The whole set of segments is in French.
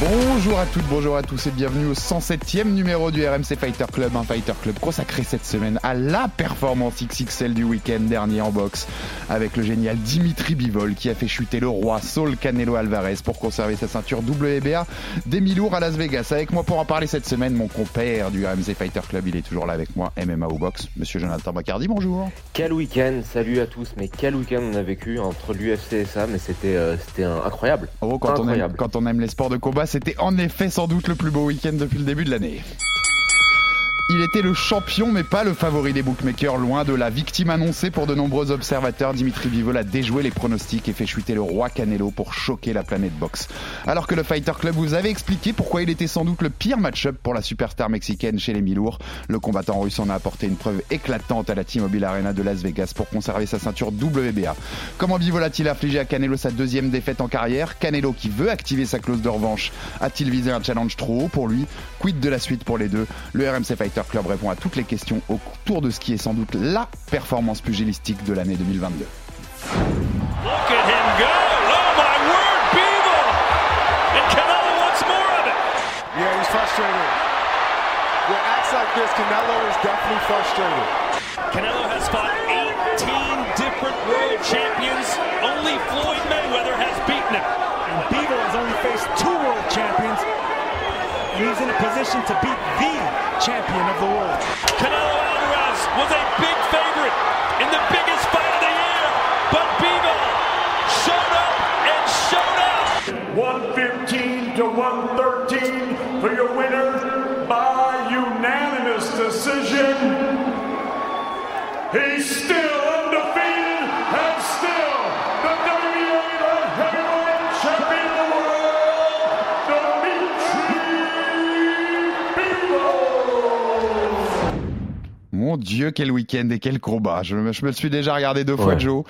Bonjour à toutes, bonjour à tous et bienvenue au 107e numéro du RMC Fighter Club, un Fighter Club consacré cette semaine à la performance XXL du week-end dernier en boxe avec le génial Dimitri Bivol qui a fait chuter le roi Saul Canelo Alvarez pour conserver sa ceinture WBA des mi-lourds à Las Vegas. Avec moi pour en parler cette semaine, mon compère du RMC Fighter Club, il est toujours là avec moi, MMA ou boxe, monsieur Jonathan Bacardi, bonjour. Quel week-end, salut à tous, mais quel week-end on a vécu entre l'UFC et ça, mais c'était euh, c'était un- incroyable. Oh, quand, on aime, Incroyable. quand on aime les sports de combat, c'était en effet sans doute le plus beau week-end depuis le début de l'année. Il était le champion, mais pas le favori des bookmakers, loin de la victime annoncée pour de nombreux observateurs. Dimitri Bivol a déjoué les pronostics et fait chuter le roi Canelo pour choquer la planète boxe. Alors que le Fighter Club vous avait expliqué pourquoi il était sans doute le pire match-up pour la superstar mexicaine chez les mi-lourds, le combattant russe en a apporté une preuve éclatante à la T-Mobile Arena de Las Vegas pour conserver sa ceinture WBA. Comment Bivol a-t-il infligé à Canelo sa deuxième défaite en carrière? Canelo qui veut activer sa clause de revanche a-t-il visé un challenge trop haut pour lui? Quid de la suite pour les deux? Le RMC Fighter Club répond à toutes les questions autour de ce qui est sans doute la performance pugilistique de l'année 2022. Look at him go. Oh my word, Beaver. And Canelo wants more of it. Yeah, he's frustrated. With acts like this, Canelo is definitely frustrated. Canelo has fought 18 different world champions. Only Floyd Mayweather has beaten him. And he's in a position to beat the champion of the world. Canelo Alvarez was a big favorite in the biggest Mon Dieu, quel week-end et quel combat. Je, me- je me suis déjà regardé deux fois, Ouais. Joe.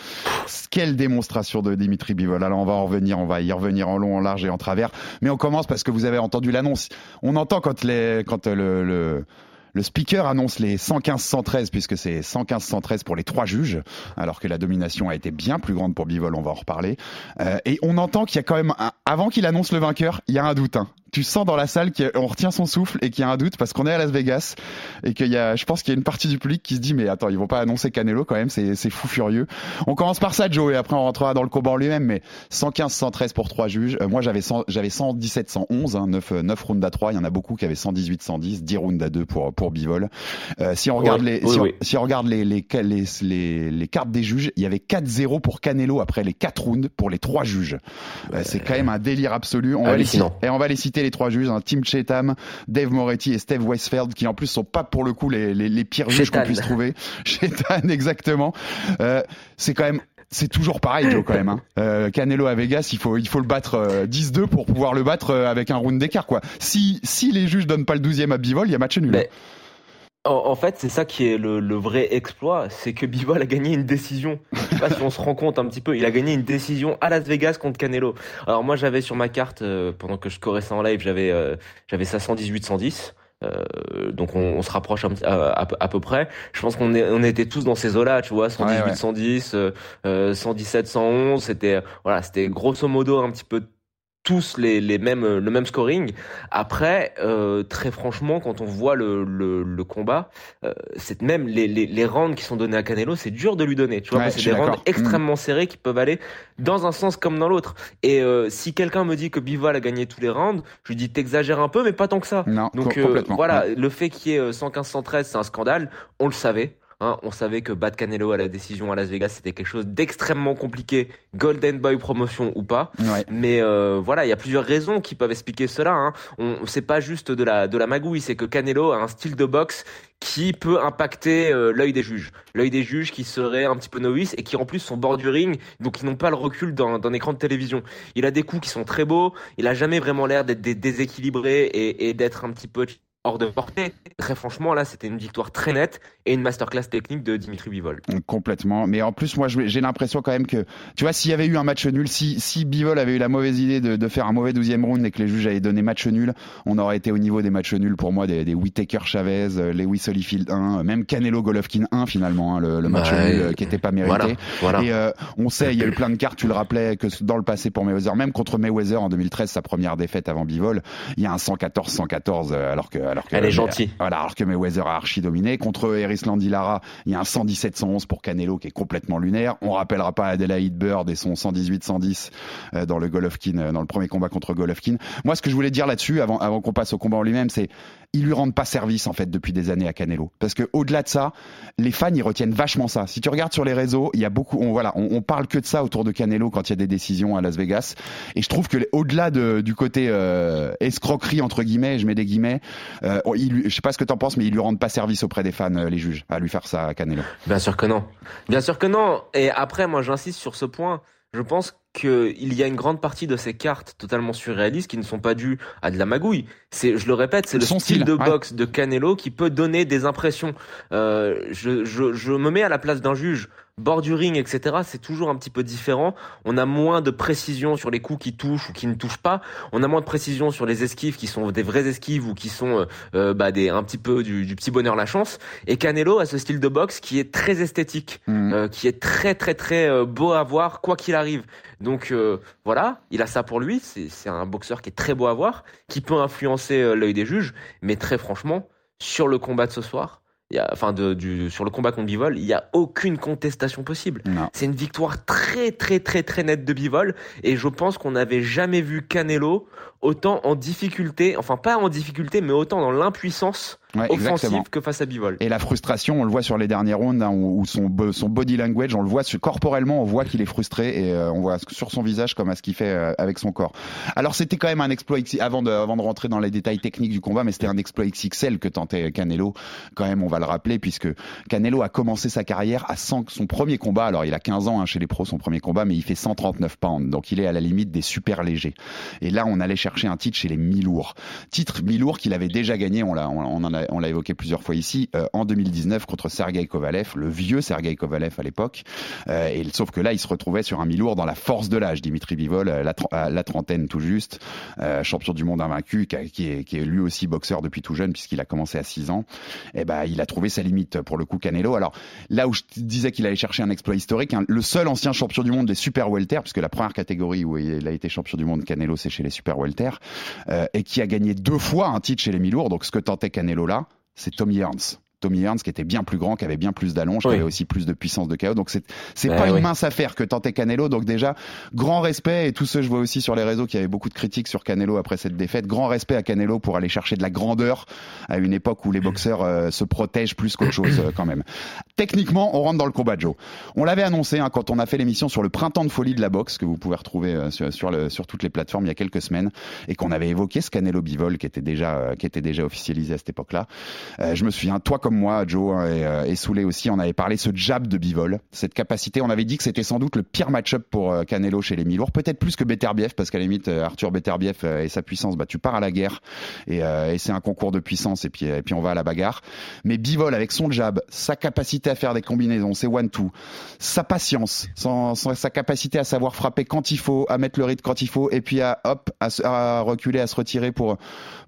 Quelle démonstration de Dimitri Bivol. Alors, on va en revenir, on va y revenir en long, en large et en travers. Mais on commence parce que vous avez entendu l'annonce. On entend quand, les, quand le, le, le speaker annonce les 115-113, puisque c'est 115-113 pour les trois juges, alors que la domination a été bien plus grande pour Bivol, on va en reparler. Euh, et on entend qu'il y a quand même, un- avant qu'il annonce le vainqueur, il y a un doute. hein. Tu sens dans la salle qu'on retient son souffle et qu'il y a un doute parce qu'on est à Las Vegas et qu'il y a, je pense qu'il y a une partie du public qui se dit mais attends ils vont pas annoncer Canelo quand même c'est c'est fou furieux. On commence par ça Joe et après on rentrera dans le combat en lui-même mais 115 113 pour trois juges. Euh, moi j'avais 100 j'avais 117 111 hein, 9 9 rounds à 3, il y en a beaucoup qui avaient 118 110, 10 rounds à 2 pour pour Bivol. Euh, si on regarde Ouais, les oui, si, on, oui. si on regarde les les, les les les cartes des juges, il y avait 4-0 pour Canelo après les 4 rounds pour les trois juges. Euh, c'est quand même un délire absolu. On va les citer, Hallucinant. et on va les citer les trois juges, hein, Tim Chetam, Dave Moretti et Steve Westfeld, qui en plus sont pas pour le coup les, les, les pires juges qu'on puisse trouver. Chetan, exactement. Euh, c'est quand même c'est toujours pareil, Joe, quand même. Hein. Euh, Canelo à Vegas, il faut, il faut le battre euh, 10-2 pour pouvoir le battre euh, avec un round d'écart, quoi. Si, si les juges donnent pas le 12e à Bivol, il y a match nul. Mais- En, en fait, c'est ça qui est le, le vrai exploit, c'est que Bivol a gagné une décision. Sais pas si on se rend compte un petit peu, il a gagné une décision à Las Vegas contre Canelo. Alors moi, j'avais sur ma carte, euh, pendant que je scorais ça en live, j'avais euh, j'avais ça 118-110. Euh, donc on, on se rapproche un à, à peu- à peu près. Je pense qu'on on était tous dans ces eaux-là, tu vois, 118, Ouais, ouais. 110, euh, euh, 117, 111. C'était voilà, c'était grosso modo un petit peu tous les, les mêmes le même scoring. Après, euh, très franchement, quand on voit le, le, le combat, euh, c'est même les, les, les rounds qui sont donnés à Canelo, c'est dur de lui donner. Tu vois, Ouais, c'est des rounds. Mm. extrêmement serrés qui peuvent aller dans un sens comme dans l'autre. Et euh, si quelqu'un me dit que Bivol a gagné tous les rounds, je lui dis t'exagères un peu, mais pas tant que ça. Non, Donc euh, voilà, Ouais. le fait qu'il y ait euh, 115-113, c'est un scandale. On le savait. Hein, on savait que battre Canelo à la décision à Las Vegas, c'était quelque chose d'extrêmement compliqué, Golden Boy promotion ou pas. Mais euh, voilà, il y a plusieurs raisons qui peuvent expliquer cela. Hein. On, c'est pas juste de la de la magouille, c'est que Canelo a un style de boxe qui peut impacter euh, l'œil des juges. L'œil des juges qui seraient un petit peu novices et qui en plus sont bord du ring, donc ils n'ont pas le recul d'un, d'un écran de télévision. Il a des coups qui sont très beaux, il a jamais vraiment l'air d'être déséquilibré et, et d'être un petit peu hors de portée. Très franchement, là, c'était une victoire très nette et une masterclass technique de Dimitri Bivol. Complètement. Mais en plus, moi, j'ai l'impression quand même que, tu vois, s'il y avait eu un match nul, si, si Bivol avait eu la mauvaise idée de, de faire un mauvais 12e round et que les juges avaient donné match nul, on aurait été au niveau des matchs nuls pour moi, des, des Whitaker Chavez, euh, Lewis Holyfield 1, même Canelo Golovkin 1 finalement, hein, le, le, match nul euh, qui n'était pas mérité. Voilà, Et euh, on sait, il y a eu plein de cartes, tu le rappelais, que dans le passé pour Mayweather, même contre Mayweather en 2013, sa première défaite avant Bivol, il y a un 114-114 alors que, alors que elle est gentille. Voilà, alors que Mayweather a archi dominé. Contre Eris Lara, il y a un 117-111 pour Canelo qui est complètement lunaire. On rappellera pas Adelaide Bird et son 118-110 euh, dans le Golovkin, euh, dans le premier combat contre Golovkin. Moi, ce que je voulais dire là-dessus, avant, avant qu'on passe au combat en lui-même, c'est ils lui rendent pas service en fait depuis des années à Canelo. Parce que au-delà de ça, les fans ils retiennent vachement ça. Si tu regardes sur les réseaux, il y a beaucoup, on, voilà, on, parle que de ça autour de Canelo quand il y a des décisions à Las Vegas. Et je trouve que au-delà de, du côté euh, escroquerie entre guillemets, je mets des guillemets, euh, il, je sais pas ce que t'en penses, mais ils lui rendent pas service auprès des fans, euh, les juges, à lui faire ça à Canelo. Bien sûr que non. Bien sûr que non. Et après, moi j'insiste sur ce point. Je pense qu'il y a une grande partie de ces cartes totalement surréalistes qui ne sont pas dues à de la magouille. C'est, je le répète, c'est le style, de boxe de Canelo qui peut donner des impressions. Euh, je, je, je me mets à la place d'un juge bord du ring, etc., c'est toujours un petit peu différent. On a moins de précision sur les coups qui touchent ou qui ne touchent pas. On a moins de précision sur les esquives qui sont des vraies esquives ou qui sont euh, euh, bah, des un petit peu du, du, petit bonheur la chance. Et Canelo a ce style de boxe qui est très esthétique, mmh. euh, qui est très très très beau à voir quoi qu'il arrive. Donc voilà, il a ça pour lui. C'est un boxeur qui est très beau à voir, qui peut influencer l'œil des juges. Mais très franchement, sur le combat de ce soir, il y a, enfin de, du, sur le combat contre Bivol, il n'y a aucune contestation possible. C'est une victoire très très très très nette de Bivol et je pense qu'on n'avait jamais vu Canelo autant en difficulté, enfin pas en difficulté, mais autant dans l'impuissance ouais, offensive que face à Bivol. Et la frustration, on le voit sur les derniers rounds hein, où, son, son body language, on le voit corporellement, on voit qu'il est frustré et euh, on voit sur son visage comme à ce qu'il fait euh, avec son corps. Alors c'était quand même un exploit avant de, avant de rentrer dans les détails techniques du combat, mais c'était un exploit XXL que tentait Canelo. Quand même, on va le rappeler puisque Canelo a commencé sa carrière à 100, son premier combat. Alors il a 15 ans hein, chez les pros, son premier combat, mais il fait 139 pounds, donc il est à la limite des super légers. Et là, on allait chercher un titre chez les mi-lourds. Titre mi-lourd qu'il avait déjà gagné, on l'a, on, en a, on l'a évoqué plusieurs fois ici, euh, en 2019 contre Sergei Kovalev, le vieux Sergei Kovalev à l'époque. Euh, et sauf que là, il se retrouvait sur un mi-lourd dans la force de l'âge. Dimitri Bivol, la, la trentaine tout juste, euh, champion du monde invaincu, qui, est, lui aussi boxeur depuis tout jeune puisqu'il a commencé à 6 ans. Et eh ben, il a trouvé sa limite pour le coup Canelo. Alors là où je disais qu'il allait chercher un exploit historique, hein, le seul ancien champion du monde des super welter, puisque la première catégorie où il a été champion du monde Canelo, c'est chez les super welter, euh, et qui a gagné deux fois un titre chez les mi-lourds. Donc ce que tentait Canelo là, c'est Tommy Hearns. Tommy Hearns qui était bien plus grand, qui avait bien plus d'allonge, qui avait aussi plus de puissance de KO. Donc c'est c'est pas une mince affaire que tentait Canelo. Donc déjà grand respect et tout ce je vois aussi sur les réseaux qu'il y avait beaucoup de critiques sur Canelo après cette défaite. Grand respect à Canelo pour aller chercher de la grandeur à une époque où les boxeurs euh, se protègent plus qu'autre chose euh, quand même. Techniquement, on rentre dans le combat Joe. On l'avait annoncé hein, quand on a fait l'émission sur le printemps de folie de la boxe que vous pouvez retrouver euh, sur sur, le, sur, toutes les plateformes il y a quelques semaines et qu'on avait évoqué ce Canelo Bivol qui était déjà qui était déjà officialisé à cette époque-là. je me souviens toi comme moi Joe hein, et, euh, et Souley aussi, on avait parlé ce jab de Bivol, cette capacité. On avait dit que c'était sans doute le pire match-up pour euh, Canelo chez les mi-lourds, peut-être plus que Beterbiev, parce qu'à la limite, euh, Arthur Beterbiev et sa puissance, bah, tu pars à la guerre et, c'est un concours de puissance et puis, et puis on va à la bagarre. Mais Bivol, avec son jab, sa capacité à faire des combinaisons, ses one-two, sa patience, sa capacité à savoir frapper quand il faut, à mettre le rythme quand il faut, et puis à hop, à reculer, à se retirer pour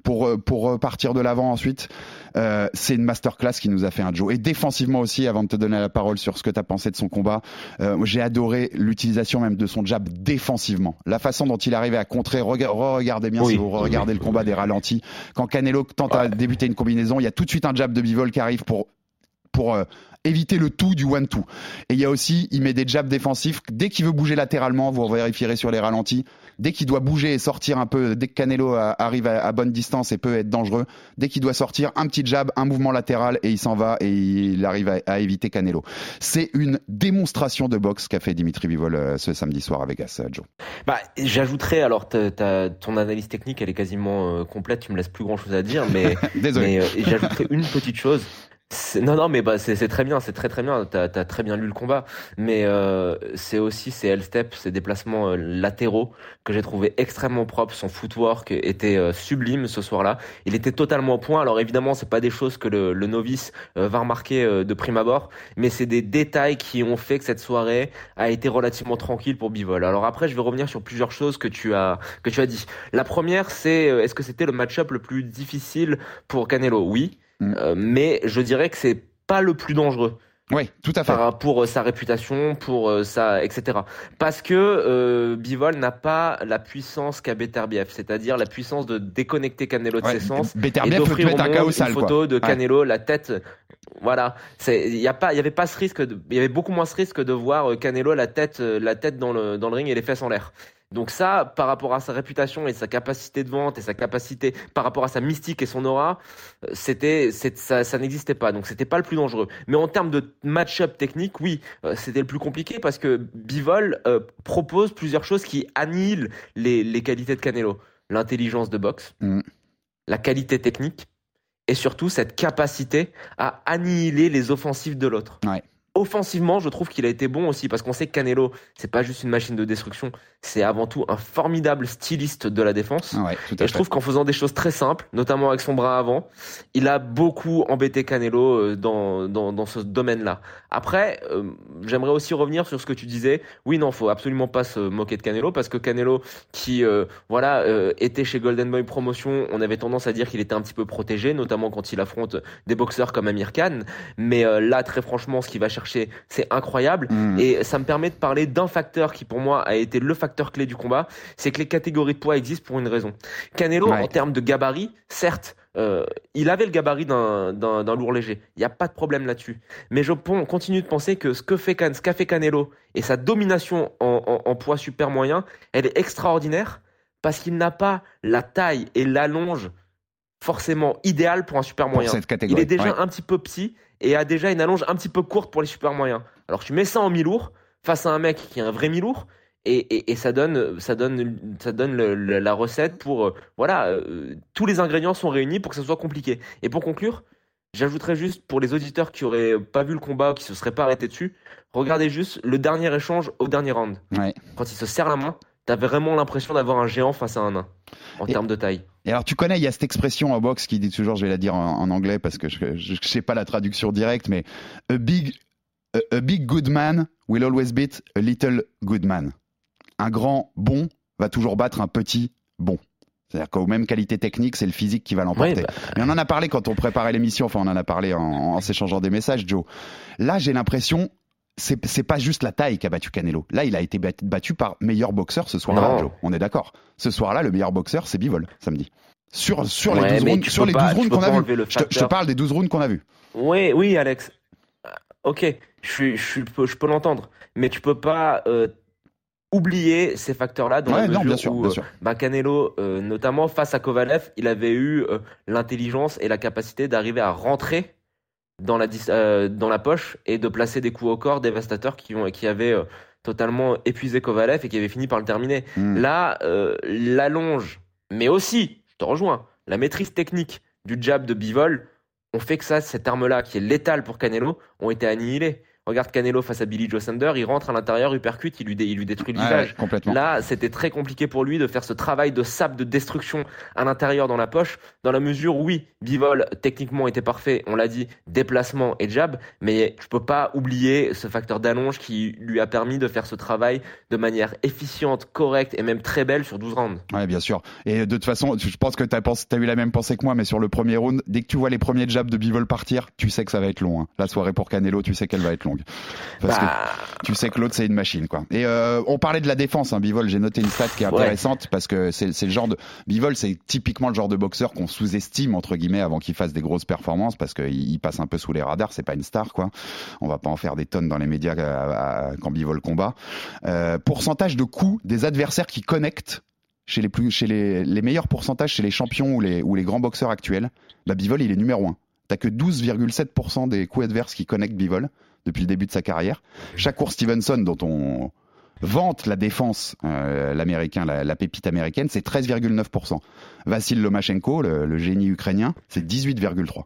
pour pour partir de l'avant ensuite. Euh, c'est une masterclass qui nous a fait un Joe. Et défensivement aussi, avant de te donner la parole sur ce que tu as pensé de son combat, euh, j'ai adoré l'utilisation même de son jab défensivement. La façon dont il arrivait à contrer, regardez bien si vous regardez le combat des ralentis. Quand Canelo tente à débuter une combinaison, il y a tout de suite un jab de Bivol qui arrive pour pour euh, éviter le tout du one-two. Et il y a aussi, il met des jabs défensifs. Dès qu'il veut bouger latéralement, vous vérifierez sur les ralentis. Dès qu'il doit bouger et sortir un peu, dès que Canelo arrive à, bonne distance et peut être dangereux, dès qu'il doit sortir, un petit jab, un mouvement latéral et il s'en va et il arrive à, à éviter Canelo. C'est une démonstration de boxe qu'a fait Dimitri Bivol euh, ce samedi soir à Vegas, Joe. Bah, j'ajouterais, alors, t'as- ton analyse technique, elle est quasiment euh, complète, tu me laisses plus grand chose à dire, mais, Désolé. mais euh, j'ajouterais une petite chose. Non, non, mais bah, c'est très bien, c'est très très bien. T'as as très bien lu le combat, mais euh, c'est aussi ces L-step, ces déplacements euh, latéraux que j'ai trouvé extrêmement propres. Son footwork était euh, sublime ce soir-là. Il était totalement au point. Alors évidemment, c'est pas des choses que le, le novice euh, va remarquer de prime abord, mais c'est des détails qui ont fait que cette soirée a été relativement tranquille pour Bivol. Alors après, je vais revenir sur plusieurs choses que tu as que tu as dit. La première, c'est est-ce que c'était le match-up le plus difficile pour Canelo? Oui. Mm. Euh, mais je dirais que c'est pas le plus dangereux Oui, tout à fait. par, pour euh, sa réputation, pour euh, sa etc. Parce que euh, Bivol n'a pas la puissance qu'a Beterbiev, c'est-à-dire la puissance de déconnecter Canelo de Ouais, ses sens et Beterbiev te d'offrir au mettre un monde chaos une quoi. photo de Ouais. Canelo, la tête. Voilà, c'est il y a pas il y avait pas ce risque il y avait beaucoup moins ce risque de voir Canelo la tête la tête dans le dans le ring et les fesses en l'air. Donc ça, par rapport à sa réputation et sa capacité de vente et sa capacité, par rapport à sa mystique et son aura, euh, c'était, ça, ça n'existait pas. Donc c'était pas le plus dangereux. Mais en termes de match-up technique, oui, euh, c'était le plus compliqué parce que Bivol euh, propose plusieurs choses qui annihilent les, les qualités de Canelo. L'intelligence de boxe, Mm. la qualité technique et surtout cette capacité à annihiler les offensives de l'autre. Ouais. Offensivement, je trouve qu'il a été bon aussi parce qu'on sait que Canelo, c'est pas juste une machine de destruction, c'est avant tout un formidable styliste de la défense. Ouais, tout à Et je trouve qu'en faisant des choses très simples, notamment avec son bras avant, il a beaucoup embêté Canelo euh, dans, dans, dans ce domaine-là. Après, euh, j'aimerais aussi revenir sur ce que tu disais. Oui, non, faut absolument pas se moquer de Canelo parce que Canelo, qui euh, voilà euh, était chez Golden Boy Promotion, on avait tendance à dire qu'il était un petit peu protégé, notamment quand il affronte des boxeurs comme Amir Khan. Mais euh, là, très franchement, ce qu'il va chercher, c'est incroyable. Mm. Et ça me permet de parler d'un facteur qui pour moi a été le facteur clé du combat, c'est que les catégories de poids existent pour une raison. Canelo, Ouais. en termes de gabarit, certes, euh, il avait le gabarit d'un lourd léger. Il n'y a pas de problème là-dessus. Mais je continue de penser que ce que fait Can- ce qu'a fait Canelo et sa domination en, en- en poids super moyen, elle est extraordinaire parce qu'il n'a pas la taille et l'allonge forcément idéale pour un super moyen. cette. Il est déjà ouais. un petit peu petit et a déjà une allonge un petit peu courte pour les super moyens. Alors tu mets ça en mi-lourd face à un mec qui est un vrai mi-lourd et, et, et ça donne ça donne ça donne le- le- la recette pour euh, voilà euh, tous les ingrédients sont réunis pour que ça soit compliqué. Et pour conclure, j'ajouterais juste pour les auditeurs qui auraient pas vu le combat ou qui se seraient pas arrêtés dessus, regardez juste le dernier échange au dernier round. Ouais. Quand il se serre la main, t'as vraiment l'impression d'avoir un géant face à un nain en Et- termes de taille. Et alors, tu connais, il y a cette expression en boxe qui dit toujours, je vais la dire en, en anglais parce que je, je sais pas la traduction directe, mais a big, a, a big good man will always beat a little good man. Un grand bon va toujours battre un petit bon. C'est-à-dire qu'aux mêmes qualités techniques, c'est le physique qui va l'emporter. Bah, Mais on en a parlé quand on préparait l'émission, enfin on en a parlé en, en s'échangeant des messages, Joe. Là, j'ai l'impression, c'est pas juste la taille qui a battu Canelo. Là, il a été bat- battu par meilleur boxeur ce soir-là. On est d'accord. Ce soir-là, le meilleur boxeur, c'est Bivol, samedi. Sur, sur Ouais, les 12 mais rounds, sur les pas- 12 tu rounds qu'on a vus. Je te, je te facteur. parle des 12 rounds qu'on a vus. Oui, oui, Alex. Euh, Ok, je, peux l'entendre, mais tu peux pas euh, oublier ces facteurs-là dans Ouais, la non, mesure bien sûr, où bien euh, sûr. bah, Canelo, euh, notamment face à Kovalev, il avait eu euh, l'intelligence et la capacité d'arriver à rentrer dans la, euh, dans la poche et de placer des coups au corps dévastateurs qui, ont, qui avaient euh, totalement épuisé Kovalev et qui avaient fini par le terminer. Mm. Là, euh, l'allonge, mais aussi, je te rejoins, la maîtrise technique du jab de Bivol ont fait que ça, cette arme-là, qui est létale pour Canelo, ont été annihilées. Regarde Canelo face à Billy Joe Sander, il rentre à l'intérieur, il percute, il lui, dé- il lui détruit le visage. ouais. Là, c'était très compliqué pour lui de faire ce travail de sable de destruction à l'intérieur dans la poche, dans la mesure où oui, Bivol techniquement était parfait, on l'a dit, déplacement et jab, mais je peux pas oublier ce facteur d'allonge qui lui a permis de faire ce travail de manière efficiente, correcte et même très belle sur 12 rounds. Ouais, bien sûr. Et de toute façon, je pense que tu as, eu la même pensée que moi, mais sur le premier round, dès que tu vois les premiers jabs de Bivol partir, tu sais que ça va être long. hein. La soirée pour Canelo, tu sais qu'elle va être longue. Parce Bah. que tu sais que l'autre c'est une machine quoi. Et euh, on parlait de la défense, hein, Bivol. J'ai noté une stat qui est Ouais. intéressante parce que c'est le genre de Bivol, c'est typiquement le genre de boxeur qu'on sous-estime entre guillemets avant qu'il fasse des grosses performances parce qu'il il passe un peu sous les radars. C'est pas une star quoi. On va pas en faire des tonnes dans les médias euh, à- quand Bivol combat. Euh, pourcentage de coups des adversaires qui connectent chez les plus chez les, les meilleurs pourcentages chez les champions ou les ou les grands boxeurs actuels. Bah Bivol il est numéro un. T'as que 12,7% des coups adverses qui connectent Bivol depuis le début de sa carrière. Shakur Stevenson, dont on vante la défense, euh, l'américain, la, la pépite américaine, c'est 13,9%. Vassil Lomachenko, le, le génie ukrainien, c'est 18,3%.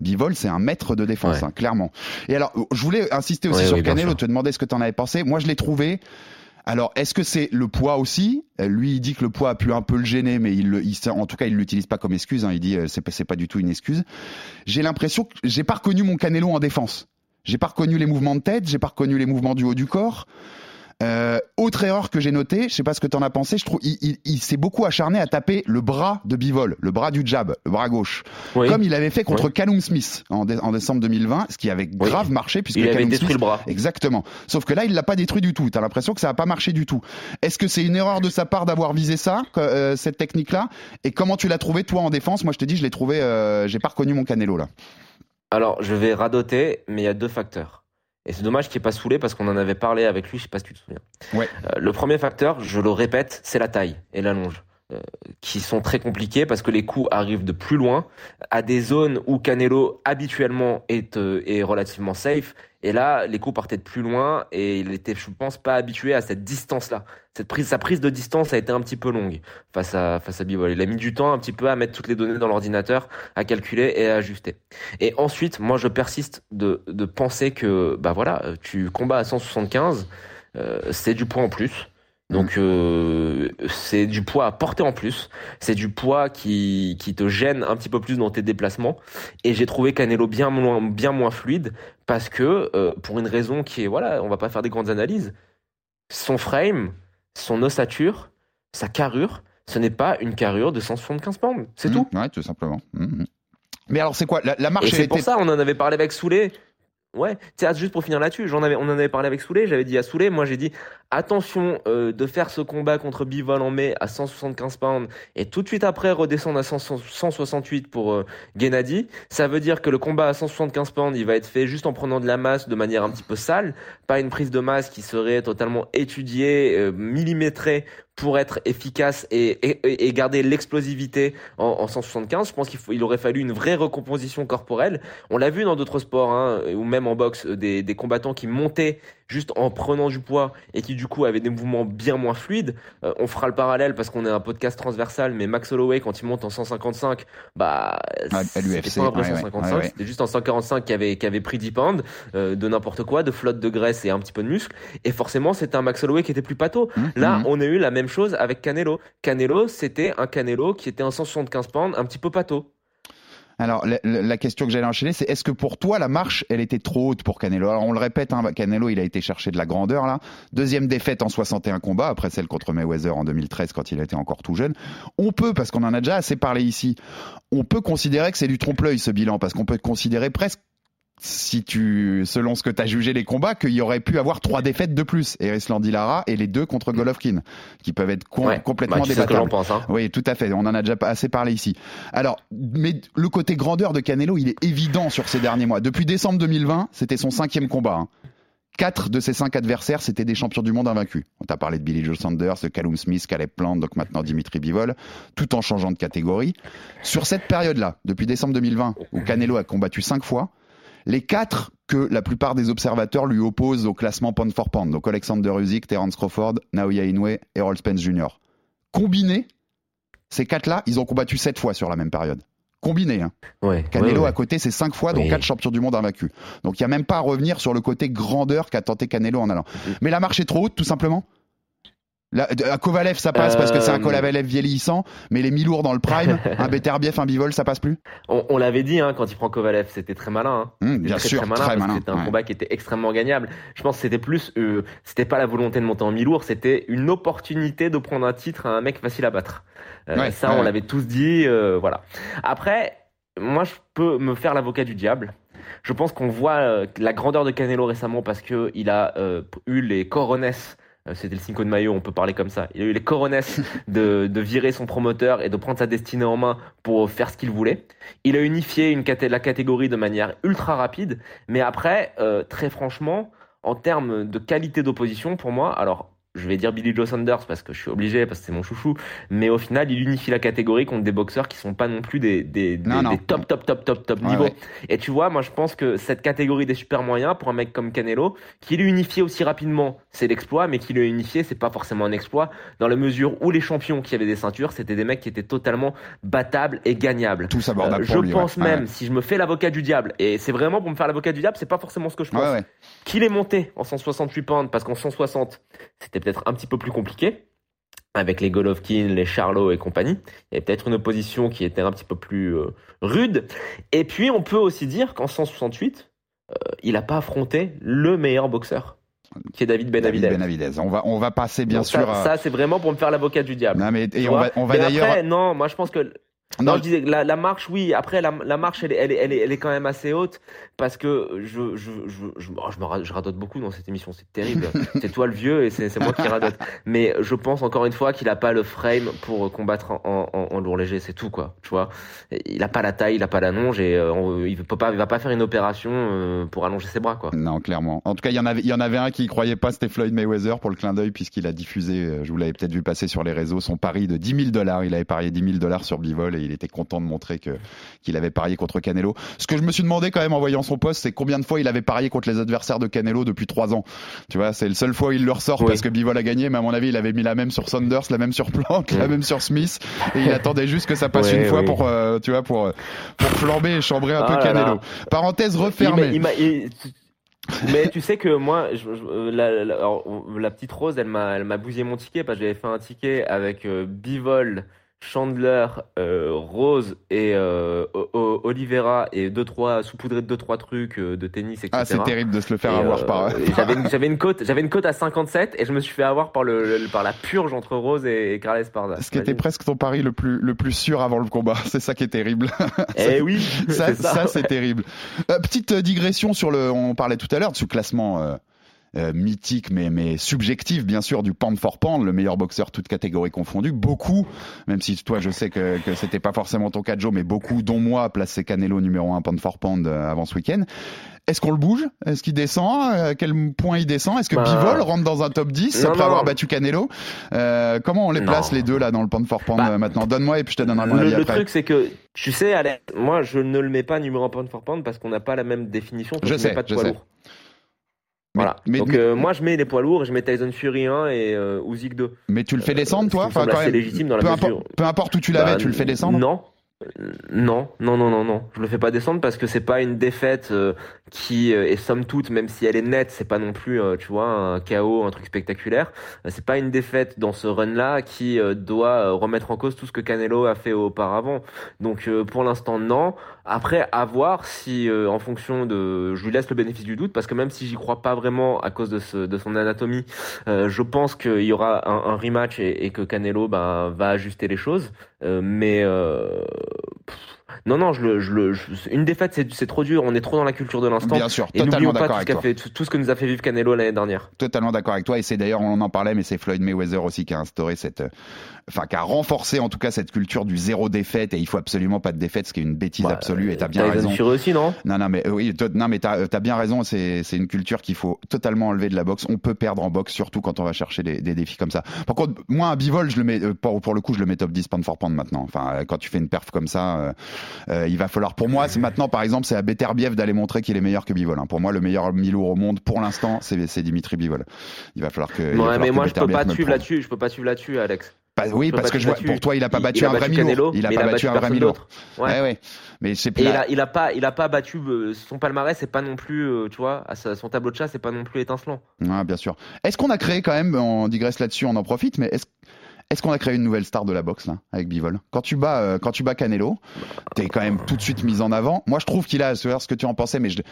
Bivol, c'est un maître de défense, Ouais. hein, clairement. Et alors, je voulais insister aussi Ouais, sur oui, Canelo, te demander ce que tu en avais pensé. Moi, je l'ai trouvé. Alors, est-ce que c'est le poids aussi? Lui, il dit que le poids a pu un peu le gêner, mais il, il en tout cas, il l'utilise pas comme excuse. hein. Il dit euh, c'est pas, c'est pas du tout une excuse. J'ai l'impression que j'ai pas reconnu mon Canelo en défense. J'ai pas reconnu les mouvements de tête, j'ai pas reconnu les mouvements du haut du corps. Euh, autre erreur que j'ai notée, je sais pas ce que t'en as pensé, je trouve il, il- il s'est beaucoup acharné à taper le bras de Bivol, le bras du jab, le bras gauche, Oui. comme il avait fait contre Oui. Callum Smith en, dé- en décembre 2020, ce qui avait grave marché puisque Il avait Callum détruit Smith- le bras. Exactement. Sauf que là, il l'a pas détruit du tout. T'as l'impression que ça a pas marché du tout. Est-ce que c'est une erreur de sa part d'avoir visé ça, euh, cette technique-là? Et comment tu l'as trouvé toi en défense? Moi, je te dis, je l'ai trouvé. Euh, j'ai pas reconnu mon Canelo là. Alors, je vais radoter, mais il y a deux facteurs. Et c'est dommage qu'il n'ait pas saoulé parce qu'on en avait parlé avec lui, je sais pas si tu te souviens. Ouais. Euh, le premier facteur, je le répète, c'est la taille et la longe. euh, qui sont très compliqués parce que les coups arrivent de plus loin à des zones où Canelo habituellement est, euh, est relativement safe. Et là les coups partaient de plus loin et il était je pense pas habitué à cette distance là cette prise sa prise de distance a été un petit peu longue face à face à Bivol il a mis du temps un petit peu à mettre toutes les données dans l'ordinateur à calculer et à ajuster. Et ensuite moi je persiste de, de penser que bah voilà tu combats à 175 euh, c'est du poids en plus donc euh, c'est du poids à porter en plus, c'est du poids qui, qui te gêne un petit peu plus dans tes déplacements. Et j'ai trouvé Canelo bien moins, bien moins fluide parce que euh, pour une raison qui est voilà, on va pas faire des grandes analyses. Son frame, son ossature, sa carrure, ce n'est pas une carrure de 175 pounds, c'est Mmh, tout. Ouais, tout simplement. Mmh, mmh. Mais alors, c'est quoi? La, la Et marche elle c'est pour ça, on en avait parlé avec Soulé. Ouais, tiens, juste pour finir là-dessus, avais, on en avait parlé avec Soulé, j'avais dit à Soulé, moi j'ai dit, attention euh, de faire ce combat contre Bivol en mai à 175 pounds et tout de suite après redescendre à 100 168 pour euh, Gennady. Ça veut dire que le combat à 175 pounds, il va être fait juste en prenant de la masse de manière un petit peu sale, pas une prise de masse qui serait totalement étudiée, euh, millimétrée pour être efficace et, garder l'explosivité en, en 175. Je pense qu'il aurait fallu une vraie recomposition corporelle. On l'a vu dans d'autres sports, hein, ou même en boxe, euh, des combattants qui montaient juste en prenant du poids et qui du coup avaient des mouvements bien moins fluides. Euh, on fera le parallèle parce qu'on est un podcast transversal, mais Max Holloway quand il monte en 155, bah à c'était pas un vrai ouais, ouais, 155, ouais, ouais. c'était juste en 145 qui avait qui avait pris 10 pounds euh, de n'importe quoi, de flotte de graisse et un petit peu de muscle. Et forcément, c'était un Max Holloway qui était plus pâteau. Là, mhm. on a eu la même chose avec Canelo. Canelo, c'était un Canelo qui était en 175 pounds, un petit peu pâteau. Alors, la, question que j'allais enchaîner, c'est est-ce que pour toi, la marche, elle était trop haute pour Canelo? Alors, on le répète, hein, Canelo, il a été chercher de la grandeur, là. Deuxième défaite en 61 combats, après celle contre Mayweather en 2013, quand il était encore tout jeune. On peut, parce qu'on en a déjà assez parlé ici, on peut considérer que c'est du trompe-l'œil, ce bilan, parce qu'on peut considérer presque si tu, selon ce que tu as jugé les combats, qu'il y aurait pu avoir trois défaites de plus, Erisland Lara et les deux contre Golovkin, qui peuvent être com- Ouais, complètement bah, tu sais ce que pense, hein. Oui, tout à fait. On en a déjà assez parlé ici. Alors, mais le côté grandeur de Canelo, il est évident sur ces derniers mois. Depuis décembre 2020, c'était son cinquième combat. hein. Quatre de ses cinq adversaires, c'était des champions du monde invaincus. On t'a parlé de Billy Joe Sanders, de Callum Smith, Caleb Plant, donc maintenant Dimitri Bivol, tout en changeant de catégorie. Sur cette période-là, depuis décembre 2020, où Canelo a combattu cinq fois, les quatre que la plupart des observateurs lui opposent au classement pound for pound, donc Alexander Usyk, Terence Crawford, Naoya Inoue, Errol Spence Jr. Combinés, ces quatre-là, ils ont combattu sept fois sur la même période. Combinés, hein. Ouais, Canelo ouais, ouais. à côté, c'est cinq fois, dont quatre champions du monde invaincus. Donc il n'y a même pas à revenir sur le côté grandeur qu'a tenté Canelo en allant. Mm-hmm. Mais la marche est trop haute, tout simplement Là, à Kovalev, ça passe parce que c'est un Euh, Kovalev vieillissant, mais les mi-lourds dans le prime, un Beterbiev, un Bivol, ça passe plus On, on l'avait dit hein, quand il prend Kovalev, c'était très malin. hein. C'était Bien très, sûr, très malin, très. C'était un ouais. combat qui était extrêmement gagnable. Je pense que c'était plus, euh, c'était pas la volonté de monter en mi-lourd, c'était une opportunité de prendre un titre à un mec facile à battre. Euh, Ouais, ça, ouais, on l'avait tous dit, euh, voilà. Après, moi, je peux me faire l'avocat du diable Je pense qu'on voit euh, la grandeur de Canelo récemment parce que il a euh, eu les corones. Euh, C'était le Cinco de Mayo, on peut parler comme ça. Il a eu les corones de, de virer son promoteur et de prendre sa destinée en main pour faire ce qu'il voulait. Il a unifié une caté- la catégorie de manière ultra rapide. Mais après, euh, très franchement, en termes de qualité d'opposition, pour moi, alors je vais dire Billy Joe Saunders parce que je suis obligé, parce que c'est mon chouchou, mais au final, il unifie la catégorie contre des boxeurs qui sont pas non plus des, des, des, Non, non. des top, top, top, top, top Ouais, niveau. ouais. Et tu vois, moi je pense que cette catégorie des super moyens, pour un mec comme Canelo, qu'il ait unifié aussi rapidement, c'est l'exploit, mais qu'il l'ait unifié, c'est pas forcément un exploit, dans la mesure où les champions qui avaient des ceintures, c'était des mecs qui étaient totalement battables et gagnables. Tous abordables Euh, je lui, pense ouais. même, si je me fais l'avocat du diable, et c'est vraiment pour me faire l'avocat du diable, c'est pas forcément ce que je pense, qu'il est monté en 168 pounds, parce qu'en 160, c'était peut-être un petit peu plus compliqué. Avec les Golovkin, les Charlot et compagnie. Il y avait peut-être une opposition qui était un petit peu plus euh, rude. Et puis, on peut aussi dire qu'en 168, euh, il n'a pas affronté le meilleur boxeur, qui est David David Benavidez. Benavidez. On va, on va passer bien Donc sûr. Ça, à- ça, c'est vraiment pour me faire l'avocat du diable. Non, mais, et on va, on va Mais d'ailleurs. Non, moi je pense que. Non, Non, je disais la, la marche, oui. Après, la, la marche, elle elle, elle, est, elle est quand même assez haute parce que je, je, je, je, oh, je me je radote beaucoup dans cette émission. C'est terrible. c'est toi le vieux et c'est c'est moi qui radote. Mais je pense encore une fois qu'il a pas le frame pour combattre en, en, en lourd léger. C'est tout, quoi. Tu vois. Il a pas la taille, il a pas la longe et euh, il peut pas, il va pas faire une opération euh, pour allonger ses bras, quoi. Non, clairement. En tout cas, il y en avait, il y en avait un qui y croyait pas, c'était Floyd Mayweather pour le clin d'œil, puisqu'il a diffusé, euh, je vous l'avais peut-être vu passer sur les réseaux, son pari de 10 000 dollars. Il avait parié 10 000 dollars sur Bivol et il était content de montrer que qu'il avait parié contre Canelo. Ce que je me suis demandé quand même en voyant son poste, c'est combien de fois il avait parié contre les adversaires de Canelo depuis trois ans. Tu vois, c'est le seul fois où il le ressort Oui. parce que Bivol a gagné, mais à mon avis, il avait mis la même sur Saunders, la même sur Plank, la Mm. même sur Smith, et il attendait juste que ça passe une fois pour, euh, tu vois, pour, euh, pour flamber et chambrer un Ah peu là Canelo. là. Parenthèse refermée. il m'a- il- Mais tu sais que moi, je- je- la, la- alors, on- la petite Rose, elle m'a, elle m'a bousillé mon ticket parce que j'avais fait un ticket avec euh, Bivol, Chandler, euh, Rose et euh, Oliveira et deux trois saupoudrés de deux trois trucs euh, de tennis, etc. Ah, c'est terrible de se le faire Et, avoir euh, par. j'avais une, j'avais une cote, j'avais une cote à 57 et je me suis fait avoir par le, le- par la purge entre Rose et, et Carles Esparza. Ce qui était presque ton pari le plus, le plus sûr avant le combat. C'est ça qui est terrible. Eh oui, ça, c'est ça, c'est terrible. Euh, petite euh, digression sur le. On parlait tout à l'heure de ce classement. Euh, mythique mais mais subjectif bien sûr du pound for pound le meilleur boxeur toute catégorie confondue beaucoup même si toi je sais que que c'était pas forcément ton cas Joe mais beaucoup dont moi placé Canelo numéro 1 pound for pound euh, avant ce week-end est-ce qu'on le bouge? Est-ce qu'il descend? Euh, À quel point il descend? Est-ce que Bah, Bivol rentre dans un top 10 non, après non. avoir battu Canelo? Euh, Comment on les place Non. les deux là dans le pound for pound Bah, euh, maintenant? Donne-moi et puis je te donnerai mon Le, avis le après. truc, c'est que, tu sais, Alex, moi, je ne le mets pas numéro 1 pound for pound parce qu'on n'a pas la même définition. Je sais, pas de je poids sais. lourd. Voilà. mais- Donc, mais- euh, moi, je mets les poids lourds et je mets Tyson Fury 1 et euh, Usyk 2. Mais tu le fais descendre, toi semble quand même, légitime dans la peu, mesure- peu importe où tu l'avais, Bah, tu le fais descendre Non. Euh, Non, non, non, non, non. Je le fais pas descendre parce que c'est pas une défaite euh, qui euh, est somme toute, même si elle est nette, c'est pas non plus, euh, tu vois, un chaos, un truc spectaculaire. Euh, c'est pas une défaite dans ce run-là qui doit remettre en cause tout ce que Canelo a fait auparavant. Donc pour l'instant, non. Après, à voir si, en fonction de, je lui laisse le bénéfice du doute parce que même si j'y crois pas vraiment à cause de, ce, de son anatomie, je pense qu'il y aura un, un rematch et, et que Canelo ben, va ajuster les choses. Mais euh, non, non, je le, je le, je- une défaite, c'est, c'est trop dur. On est trop dans la culture de l'instant. Bien sûr, Et totalement d'accord tout ce, avec toi. fait, tout, ce que nous a fait vivre Canelo l'année dernière. Totalement d'accord avec toi. Et c'est d'ailleurs, on en parlait, mais c'est Floyd Mayweather aussi qui a instauré cette, euh, enfin, qui a renforcé en tout cas cette culture du zéro défaite. Et il faut absolument pas de défaite, ce qui est une bêtise Bah, absolue. Et t'as bien Tyson raison. Fury aussi, non? Non, non, mais euh, oui, non, mais t'as as bien raison. C'est c'est une culture qu'il faut totalement enlever de la boxe. On peut perdre en boxe, surtout quand on va chercher des, des défis comme ça. Par contre, moi, un bivol, je le mets euh, pour, pour le coup, je le mets top 10 pound for pound maintenant. Enfin, euh, quand tu fais une perf comme ça, euh, euh, il va falloir. Pour moi, c'est maintenant, par exemple, c'est à Beterbiev d'aller montrer qu'il est meilleur que Bivol. hein. Pour moi, le meilleur mi-lourd au monde, pour l'instant, c'est Dimitri Bivol. Il va falloir que. Ouais, falloir mais que moi, je peux pas suivre là-dessus. Je peux pas suivre là-dessus, Alex. Bah oui, parce pas que je vois, pour toi, il a pas Il- battu il a un vrai battu. Canelo, Il a pas il a battu battu un vrai d'autre. Ouais, Ouais. ouais. Mais c'est il a, il a pas, il a pas battu euh, son palmarès, c'est pas non plus, euh, tu vois, son tableau de chat, c'est pas non plus étincelant. Ouais, bien sûr. Est-ce qu'on a créé quand même, on digresse là-dessus, on en profite, mais est-ce est-ce qu'on a créé une nouvelle star de la boxe là avec Bivol? Quand tu bats, euh, quand tu bats Canelo, t'es quand même tout de suite mis en avant. Moi, je trouve qu'il a, ce que tu en pensais, mais je,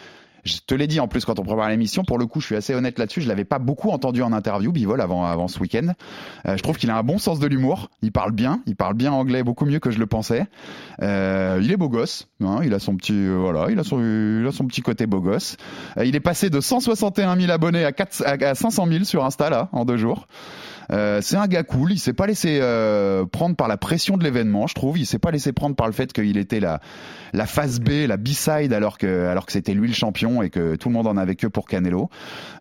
Je te l'ai dit en plus quand on prépare l'émission. Pour le coup, je suis assez honnête là-dessus. Je l'avais pas beaucoup entendu en interview, Bivol, avant, avant ce week-end. Euh, je trouve qu'il a un bon sens de l'humour. Il parle bien. Il parle bien anglais, beaucoup mieux que je le pensais. Euh, il est beau gosse. Hein, il a son petit, euh, voilà, il a son, il a son petit côté beau gosse. Euh, il est passé de 161 000 abonnés à, 4, à, à 500 000 sur Insta là en deux jours. Euh, c'est un gars cool. Il s'est pas laissé euh, prendre par la pression de l'événement, je trouve. Il s'est pas laissé prendre par le fait qu'il était la la phase B, la B-side, alors que alors que c'était lui le champion et que tout le monde en avait que pour Canelo.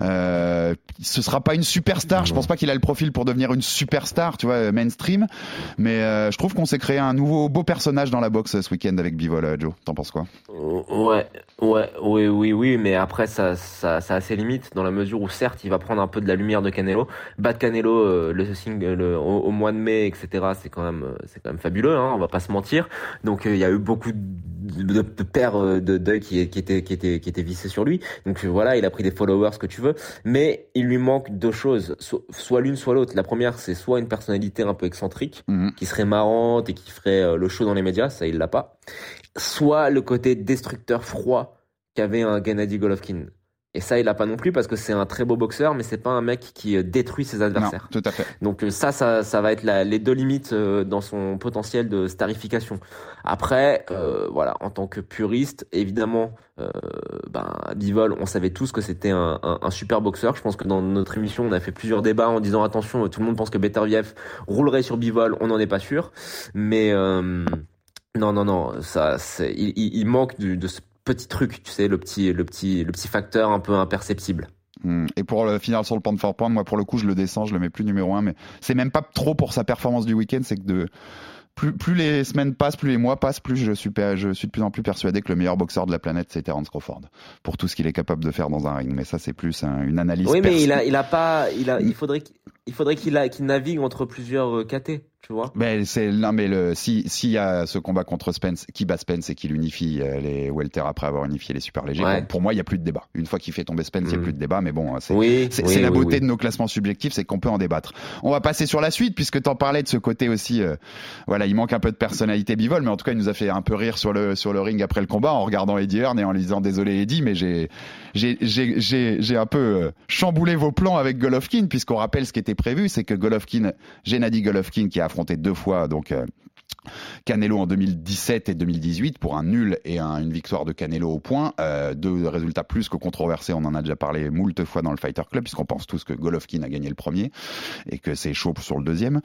Euh, ce sera pas une superstar. Je pense pas qu'il a le profil pour devenir une superstar, tu vois, mainstream. Mais euh, je trouve qu'on s'est créé un nouveau beau personnage dans la boxe ce week-end avec Bivol. euh, Joe, t'en penses quoi? Ouais, ouais, oui, oui, oui, mais après ça, ça, ça a ses limites dans la mesure où certes, il va prendre un peu de la lumière de Canelo. Battre Canelo euh, le single le- au, au mois de mai, etc. C'est quand même, euh, c'est quand même fabuleux, hein, on va pas se mentir. Donc euh, il y a eu beaucoup de, de, de paires euh, de deuil qui, qui étaient, qui étaient, qui étaient vissés sur lui. Donc euh, voilà, il a pris des followers, ce que tu veux, mais il lui manque deux choses, so- soit l'une, soit l'autre. La première, c'est soit une personnalité un peu excentrique, Mhm. qui serait marrante et qui ferait euh, le show dans les médias, ça il l'a pas soit le côté destructeur froid qu'avait un Gennady Golovkin. Et ça, il l'a pas non plus parce que c'est un très beau boxeur, mais c'est pas un mec qui euh, détruit ses Non, adversaires. tout à fait. Donc euh, ça, ça, ça va être la- les deux limites euh, dans son potentiel de starification. Après, euh, voilà, en tant que puriste, évidemment, euh, ben, Bivol, on savait tous que c'était un, un, un super boxeur. Je pense que dans notre émission, on a fait plusieurs débats en disant attention, tout le monde pense que Beterbiev roulerait sur Bivol, on n'en est pas sûr. Mais euh, non, non, non, ça, il, il manque du, de ce petit truc, tu sais, le petit, le petit, le petit facteur un peu imperceptible. Hmm. Et pour le finir sur le point de fort point, moi pour le coup je le descends, je le mets plus numéro un, mais c'est même pas trop pour sa performance du week-end, c'est que de plus, plus les semaines passent, plus les mois passent, plus je suis, per- je suis de plus en plus persuadé que le meilleur boxeur de la planète c'est Terence Crawford pour tout ce qu'il est capable de faire dans un ring. Mais ça c'est plus un- une analyse. Oui, mais perso- il a, il a pas, il a, il faudrait qu'il, il faudrait qu'il navigue entre plusieurs euh, KT, tu vois. Mais c'est non mais le si s'il y a ce combat contre Spence qui bat Spence et qu'il unifie euh, les welter après avoir unifié les super légers, Ouais. pour, pour moi il y a plus de débat. Une fois qu'il fait tomber Spence, il y a Mm. plus de débat. Mais bon, c'est Oui, c'est oui, la beauté oui. de nos classements subjectifs, c'est qu'on peut en débattre. On va passer sur la suite puisque t'en parlais de ce côté aussi. euh, voilà, il manque un peu de personnalité bivol, mais en tout cas il nous a fait un peu rire sur le sur le ring après le combat en regardant Eddie Hearn et en lui disant désolé Eddie, mais j'ai j'ai j'ai j'ai j'ai un peu euh, chamboulé vos plans avec Golovkin puisqu'on rappelle ce qui était prévu, c'est que Golovkin, Gennady Golovkin qui a affronté deux fois donc euh, Canelo en 2017 et 2018 pour un nul et un- une victoire de Canelo au point. Euh, deux résultats plus que controversés. On en a déjà parlé moult fois dans le Fighter Club puisqu'on pense tous que Golovkin a gagné le premier et que c'est chaud sur le deuxième.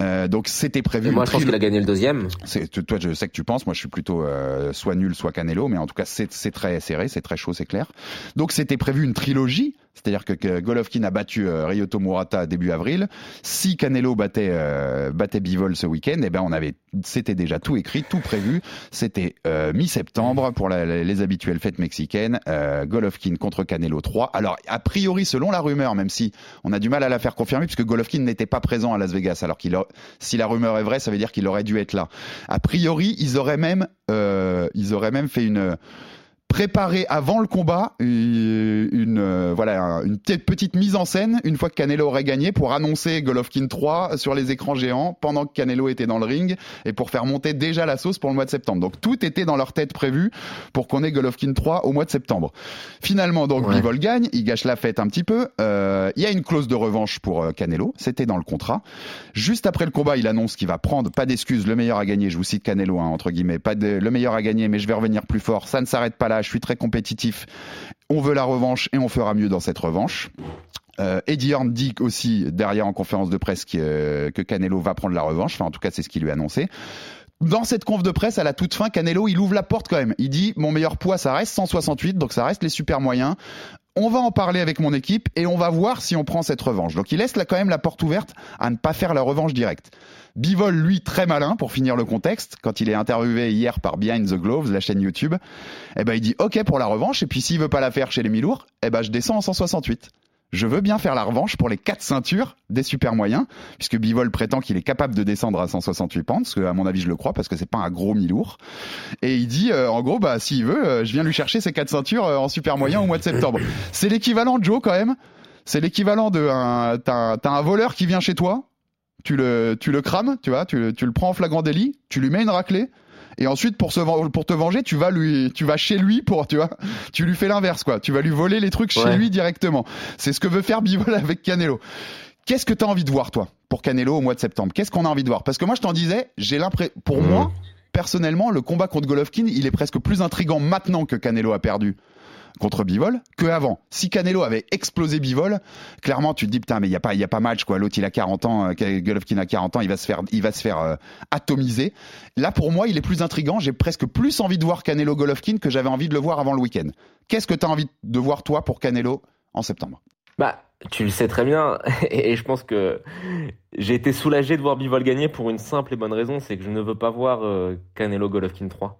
Euh, donc c'était prévu. Et moi, je pense qu'il a gagné le deuxième. toi je sais que tu penses moi je suis plutôt euh, soit nul soit Canelo mais en tout cas c'est très serré c'est très chaud c'est clair donc c'était prévu une trilogie c'est-à-dire que, que Golovkin a battu euh, Ryoto Murata début avril si Canelo battait euh, battait Bivol ce week-end et ben on avait c'était déjà tout écrit tout prévu. C'était euh, mi-septembre pour la- les habituelles fêtes mexicaines euh, Golovkin contre Canelo 3 alors a priori selon la rumeur même si on a du mal à la faire confirmer puisque Golovkin n'était pas présent à Las Vegas. Alors qu'il si la rumeur est vraie ça veut dire qu'il aurait dû être là. A priori, ils auraient même, euh, ils auraient même fait une préparé avant le combat une, une, euh, voilà un- une petite- mise en scène une fois que Canelo aurait gagné pour annoncer Golovkin 3 sur les écrans géants pendant que Canelo était dans le ring et pour faire monter déjà la sauce pour le mois de septembre. Donc tout était dans leur tête prévu pour qu'on ait Golovkin 3 au mois de septembre. Finalement donc Ouais. Bivol gagne, il gâche la fête un petit peu. Euh, Il y a une clause de revanche pour euh, Canelo, c'était dans le contrat. Juste après le combat, il annonce qu'il va prendre, pas d'excuses, le meilleur à gagner, je vous cite Canelo, hein, entre guillemets, pas de, le meilleur à gagner, mais je vais revenir plus fort, ça ne s'arrête pas là, je suis très compétitif, on veut la revanche et on fera mieux dans cette revanche. Euh, Eddie Hearn dit aussi derrière en conférence de presse que, euh, que Canelo va prendre la revanche, enfin en tout cas c'est ce qu'il lui a annoncé. Dans cette conf de presse, à la toute fin, Canelo, il ouvre la porte quand même. Il dit, mon meilleur poids, ça reste 168, donc ça reste les super moyens. On va en parler avec mon équipe et on va voir si on prend cette revanche. Donc il laisse là quand même la porte ouverte à ne pas faire la revanche directe. Bivol, lui, très malin pour finir le contexte, quand il est interviewé hier par Behind the Gloves, la chaîne YouTube, eh ben il dit OK pour la revanche et puis s'il veut pas la faire chez les Milours, eh ben je descends en 168. Je veux bien faire la revanche pour les quatre ceintures des super moyens, puisque Bivol prétend qu'il est capable de descendre à 168 pounds, ce que à mon avis je le crois parce que c'est pas un gros mi-lourd. Et il dit euh, en gros bah s'il veut, euh, je viens lui chercher ses quatre ceintures euh, en super moyen au mois de septembre. C'est l'équivalent de Joe quand même. C'est l'équivalent de un t'as un- voleur qui vient chez toi, tu le tu le crames, tu vois, tu, tu le prends en flagrant délit, tu lui mets une raclée. Et ensuite pour se pour te venger, tu vas lui, tu vas chez lui pour, tu vois, tu lui fais l'inverse quoi. Tu vas lui voler les trucs chez lui directement. C'est ce que veut faire Bivol avec Canelo. Qu'est-ce que tu as envie de voir toi pour Canelo au mois de septembre? Qu'est-ce qu'on a envie de voir? Parce que moi je t'en disais, j'ai l'impression, pour Mhm. moi personnellement, le combat contre Golovkin, il est presque plus intrigant maintenant que Canelo a perdu contre Bivol que avant. Si Canelo avait explosé Bivol, clairement tu te dis putain mais il y a pas il y a pas match quoi. L'autre il a 40 ans, euh, Golovkin a 40 ans, il va se faire il va se faire euh, atomiser. Là pour moi, il est plus intrigant, j'ai presque plus envie de voir Canelo Golovkin que j'avais envie de le voir avant le week-end. Qu'est-ce que tu as envie de voir toi pour Canelo en septembre? Bah, tu le sais très bien, et je pense que j'ai été soulagé de voir Bivol gagner pour une simple et bonne raison, c'est que je ne veux pas voir euh, Canelo Golovkin 3.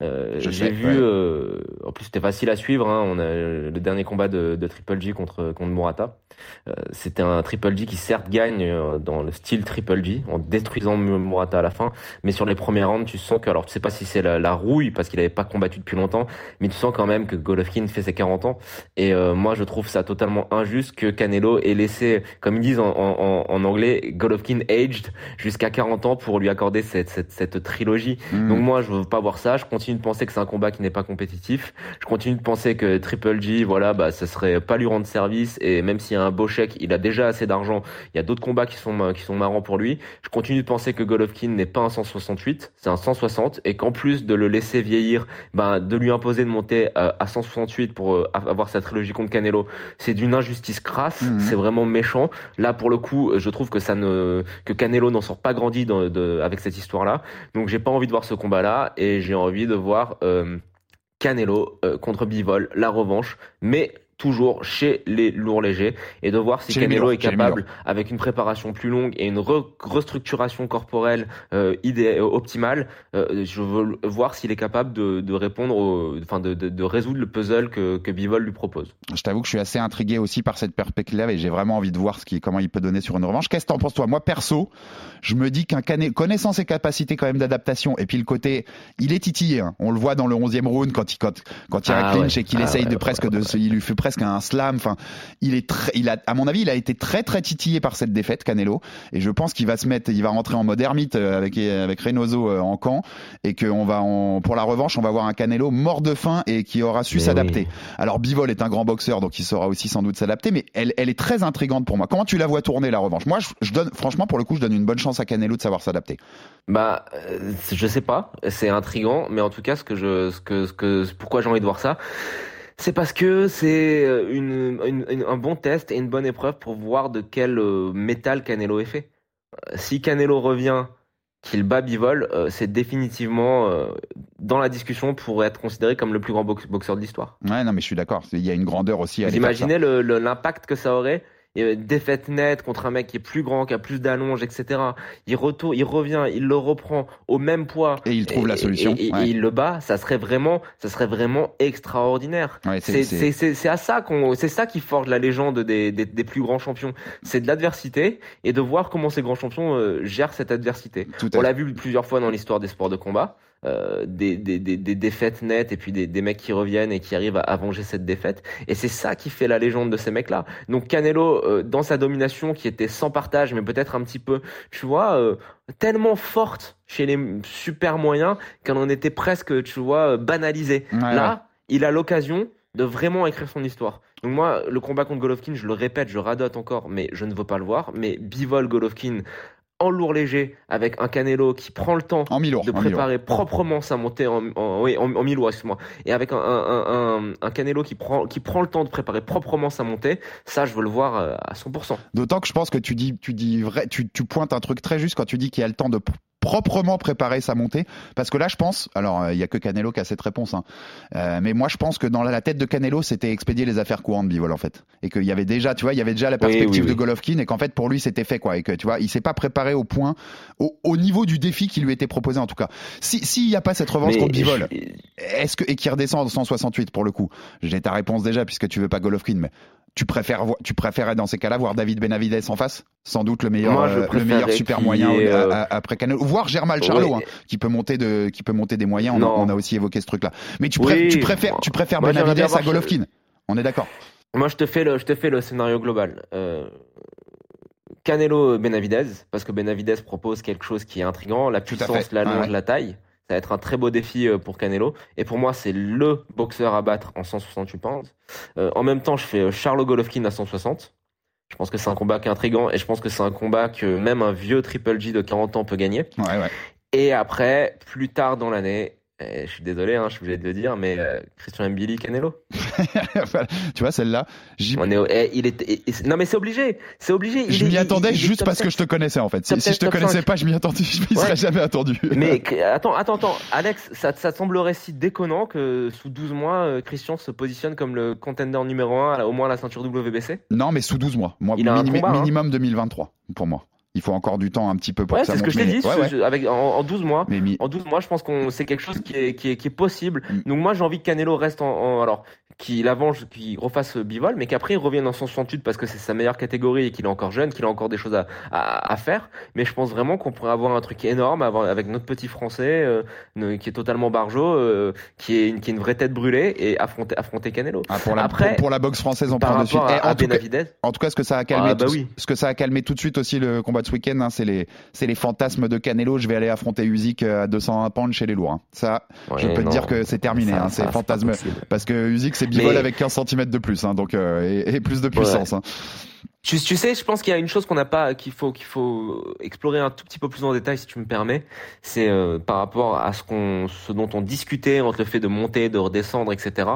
Euh, j'ai vu, ouais. euh, en plus c'était facile à suivre, hein, on a le dernier combat de, de Triple G contre, contre Murata. Euh, c'était un Triple G qui certes gagne euh, dans le style Triple G, en détruisant Mu- Murata à la fin, mais sur les premiers rounds, tu sens que, alors tu sais pas si c'est la, la rouille, parce qu'il avait pas combattu depuis longtemps, mais tu sens quand même que Golovkin fait ses 40 ans, et euh, moi je trouve ça totalement injuste que Canelo ait laissé, comme ils disent en, en, en anglais, Golovkin aged jusqu'à 40 ans pour lui accorder cette, cette, cette trilogie. Hmm. Donc moi je veux pas voir ça, je continue de penser que c'est un combat qui n'est pas compétitif, je continue de penser que Triple G, voilà, bah ce serait pas lui rendre service, et même s'il y a un beau chèque, il a déjà assez d'argent, il y a d'autres combats qui sont, qui sont marrants pour lui. Je continue de penser que Golovkin n'est pas un 168, c'est un 160, et qu'en plus de le laisser vieillir, ben, de lui imposer de monter euh, à 168 pour euh, avoir sa trilogie contre Canelo, c'est d'une injustice crasse, Mhm. c'est vraiment méchant. Là, pour le coup, je trouve que ça ne, que Canelo n'en sort pas grandi dans- de- avec cette histoire-là. Donc, j'ai pas envie de voir ce combat-là, et j'ai envie de voir euh, Canelo euh, contre Bivol, la revanche, mais toujours chez les lourds légers et de voir si Chez Canelo mi-lourds, est capable avec une préparation plus longue et une re- restructuration corporelle euh, euh, optimale euh, je veux voir s'il est capable de, de répondre au, enfin de, de, de résoudre le puzzle que, que Bivol lui propose Je t'avoue que je suis assez intrigué aussi par cette perspective et j'ai vraiment envie de voir ce qui, comment il peut donner sur une revanche. Qu'est-ce que t'en penses toi? Moi perso, je me dis qu'un connaissant ses capacités quand même d'adaptation et puis le côté, il est titillé. hein. On le voit dans le 11e round quand il quand quand il y a Ah un clinch ouais. et qu'il Ah essaye ouais, de ouais, presque de, il lui fait presque un slam. Enfin, il est très, il a, à mon avis, il a été très très titillé par cette défaite Canelo et je pense qu'il va se mettre, il va rentrer en mode ermite euh, avec avec Reynoso euh, en camp et qu'on va en, pour la revanche, on va voir un Canelo mort de faim et qui aura su Mais s'adapter. oui. Alors Bivol est un grand boxeur, donc il saura aussi sans doute s'adapter, mais elle, elle est très intrigante pour moi. Comment tu la vois tourner la revanche? Moi, je, je donne, franchement, pour le coup, je donne une bonne chance à Canelo de savoir s'adapter. Bah, euh, je sais pas, c'est intrigant, mais en tout cas, ce que je, ce que, ce que, pourquoi j'ai envie de voir ça, c'est parce que c'est euh, une, une- une- un bon test et une bonne épreuve pour voir de quel euh, métal Canelo est fait. Euh, Si Canelo revient, qu'il bat Bivol, euh, c'est définitivement euh, dans la discussion pour être considéré comme le plus grand box- boxeur de l'histoire. Ouais, non, mais je suis d'accord. Il y a une grandeur aussi à Vous imaginez l'impact que ça aurait et, euh, défaite nette contre un mec qui est plus grand, qui a plus d'allonge, etc. Il retourne, il revient, il le reprend au même poids Et il trouve la solution. et, et- Ouais. et il le bat. Ça serait vraiment, ça serait vraiment extraordinaire. Ouais, c'est- à ça qu'on, c'est ça qui forge la légende des, des, des plus grands champions. C'est de l'adversité et de voir comment ces grands champions euh, gèrent cette adversité. Tout On l'a vu plusieurs fois dans l'histoire des sports de combat. Euh, des, des, des, des défaites nettes et puis des, des mecs qui reviennent et qui arrivent à, à venger cette défaite. Et c'est ça qui fait la légende de ces mecs-là. Donc Canelo, euh, dans sa domination qui était sans partage, mais peut-être un petit peu, tu vois, euh, tellement forte chez les super moyens qu'elle en était presque, tu vois, banalisée. Ouais, Là, il a l'occasion de vraiment écrire son histoire. Donc moi, le combat contre Golovkin, je le répète, je radote encore, mais je ne veux pas le voir. Mais Bivol Golovkin en lourd léger avec un Canelo qui prend le temps En de préparer proprement sa montée en, en, oui, en, en mi-lourd, excuse-moi. Et avec un, un, un, un Canelo qui prend, qui prend le temps de préparer proprement sa montée, ça, je veux le voir euh, à 100%. D'autant que je pense que tu dis, tu dis vrai, tu, tu pointes un truc très juste quand tu dis qu'il y a le temps de proprement préparer sa montée. Parce que là, je pense, alors euh, il y a que Canelo qui a cette réponse, hein. Euh, mais moi je pense que dans la tête de Canelo, c'était expédier les affaires courantes Bivol en fait, et qu'il y avait déjà, tu vois, il y avait déjà la perspective oui, de oui. Golovkin, et qu'en fait pour lui c'était fait quoi, et que tu vois, il s'est pas préparé au point, au, au niveau du défi qui lui était proposé en tout cas. Si s'il y a pas cette revanche Mais contre Bivol, je- est-ce que et qui redescend en 168 pour le coup? J'ai ta réponse déjà puisque tu veux pas Golovkin, mais tu préfères tu préférais dans ces cas-là voir David Benavides en face? Sans doute le meilleur Moi, euh, le meilleur super moyen euh, après Canelo, voire Germal Charlo Ouais. hein, qui peut monter de qui peut monter des moyens. On, a, Non. on a aussi évoqué ce truc-là. Mais tu, Oui, préfères tu préfères tu préfères moi, j'aimerais Benavides à voir- Golovkin On est d'accord Moi, je te fais le, je te fais le scénario global. Euh, Canelo Benavidez, parce que Benavidez propose quelque chose qui est intrigant, la puissance, la longe, ouais. la taille. Ça va être un très beau défi euh, pour Canelo. Et pour moi, c'est le boxeur à battre en 168 pounds. Euh, en même temps, je fais euh, Charles Golovkin à 160. Je pense que c'est un combat qui est intrigant et je pense que c'est un combat que même un vieux Triple G de 40 ans peut gagner. Ouais, ouais. Et après, plus tard dans l'année, et je suis désolé, hein, je suis obligé de le dire, mais euh, Christian Mbili, Canelo. Tu vois, celle-là, j'y- On est, au- eh, il est, non mais c'est obligé, c'est obligé. Il je m'y attendais il juste parce que 7. je te connaissais en fait. Si, Top si je te 7, top connaissais 5. pas, je m'y attendais, je m'y serais Ouais. jamais attendu. Mais attends, attends, attends, Alex, ça, ça semblerait si déconnant que sous 12 mois, euh, Christian se positionne comme le contender numéro 1 au moins à la ceinture WBC Non, mais sous 12 mois. Moi, Il a un minimum, combat, hein. minimum 2023 pour moi. Il faut encore du temps un petit peu pour Ouais, que ça c'est ce que je t'ai dit. ouais, ce- ouais. je- avec, en, en 12 mois, Mais en 12 mois, je pense qu'on c'est quelque chose qui est, qui est, qui est possible. Mm. Donc moi, j'ai envie que Canelo reste en, en- alors qu'il avance, qu'il refasse Bivol, mais qu'après il revienne en 168 parce que c'est sa meilleure catégorie et qu'il est encore jeune, qu'il a encore des choses à, à, à faire. Mais je pense vraiment qu'on pourrait avoir un truc énorme avec notre petit Français euh, qui est totalement barjot, euh, qui est une, qui est une vraie tête brûlée et affronter affronter Canelo. Ah, pour, la, Après, pour, la boxe française, on Par prend de suite. à, en, tout cas, Benavidez, en tout cas, ce que ça a calmé, Ah, bah tout- oui. ce que ça a calmé tout de suite aussi le combat de ce week-end, hein, c'est les, c'est les fantasmes de Canelo. Je vais aller affronter Usyk à 201 pounds chez les lourds. hein. Ça, je peux te dire que c'est terminé. hein, c'est fantasme. Parce que Usyk, c'est bivol avec 15 cm de plus, hein, donc euh, et, et plus de puissance. hein. Tu, tu sais, je pense qu'il y a une chose qu'on n'a pas, qu'il faut, qu'il faut explorer un tout petit peu plus en détail, si tu me permets. C'est euh, par rapport à ce qu'on, ce dont on discutait entre le fait de monter, de redescendre, etc.